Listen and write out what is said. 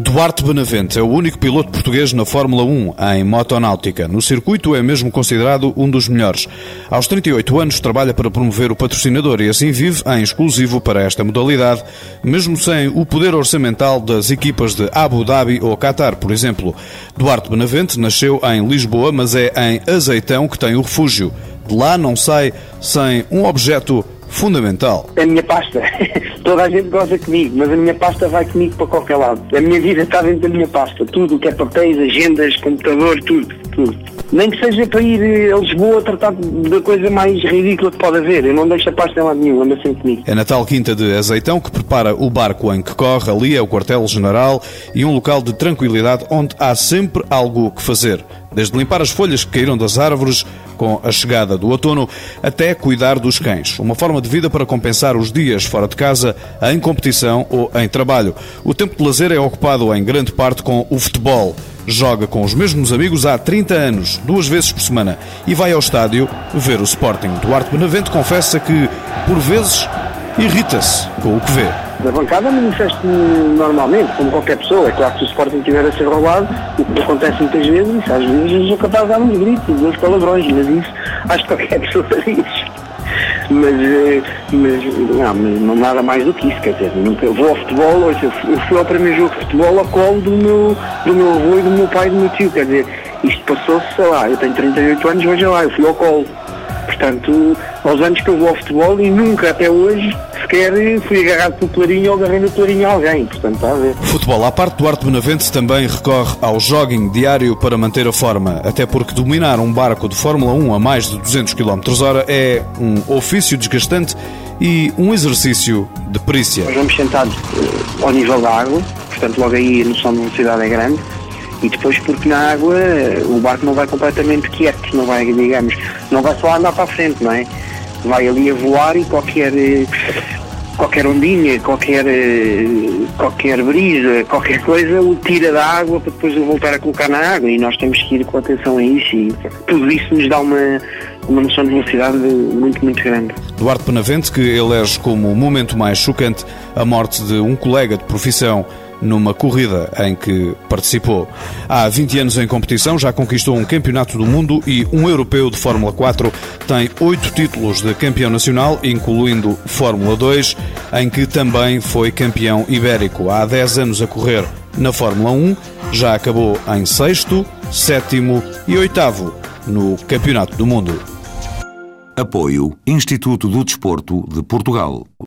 Duarte Benavente é o único piloto português na Fórmula 1 em motonáutica. No circuito é mesmo considerado um dos melhores. Aos 38 anos trabalha para promover o patrocinador e assim vive em exclusivo para esta modalidade, mesmo sem o poder orçamental das equipas de Abu Dhabi ou Qatar, por exemplo. Duarte Benavente nasceu em Lisboa, mas é em Azeitão que tem o refúgio. De lá não sai sem um objeto fundamental. A minha pasta. Toda a gente goza comigo, mas a minha pasta vai comigo para qualquer lado. A minha vida está dentro da minha pasta. Tudo o que é papéis, agendas, computador, tudo, tudo. Nem que seja para ir a Lisboa tratar da coisa mais ridícula que pode haver. Eu não deixo a pasta em lado nenhum, anda sempre comigo. É Natal Quinta de Azeitão que prepara o barco em que corre. Ali é o quartel-general e um local de tranquilidade onde há sempre algo que fazer desde limpar as folhas que caíram das árvores com a chegada do outono, até cuidar dos cães. Uma forma de vida para compensar os dias fora de casa, em competição ou em trabalho. O tempo de lazer é ocupado em grande parte com o futebol. Joga com os mesmos amigos há 30 anos, duas vezes por semana, e vai ao estádio ver o Sporting. Duarte Benavente confessa que, por vezes, irrita-se com o que vê. Da bancada manifesto-me normalmente, como qualquer pessoa. É claro que se o Sporting estiver a ser roubado, o que acontece muitas vezes, às vezes eu sou capaz de dar uns gritos, uns palavrões, mas isso acho que qualquer pessoa diz. Mas, eh, mas, não, não nada mais do que isso, quer dizer, eu vou ao futebol, eu fui ao primeiro jogo de futebol ao colo do meu, do meu avô e do meu pai e do meu tio, quer dizer, isto passou-se, sei lá, eu tenho 38 anos, veja lá, eu fui ao colo. Portanto, aos anos que eu vou ao futebol e nunca até hoje sequer fui agarrado pelo clarinho ou agarrei no clarinho a alguém. Portanto, está a ver. Futebol à parte, Duarte Benavente também recorre ao jogging diário para manter a forma, até porque dominar um barco de Fórmula 1 a mais de 200 km hora é um ofício desgastante e um exercício de perícia. Nós vamos sentados eh, ao nível da água, portanto logo aí a noção de velocidade é grande e depois porque na água o barco não vai completamente quieto, não vai, digamos, não vai só andar para a frente, não é? Vai ali a voar e qualquer qualquer ondinha, qualquer qualquer brisa, qualquer coisa o tira da água para depois o voltar a colocar na água e nós temos que ir com atenção a isso e tudo isso nos dá uma uma noção de velocidade muito, muito grande. Duarte Penavente, que elege como o momento mais chocante a morte de um colega de profissão numa corrida em que participou. Há 20 anos em competição, já conquistou um campeonato do mundo e um europeu de Fórmula 4. Tem oito títulos de campeão nacional, incluindo Fórmula 2, em que também foi campeão ibérico. Há 10 anos a correr na Fórmula 1, já acabou em sexto, sétimo e oitavo no Campeonato do Mundo. Apoio Instituto do Desporto de Portugal.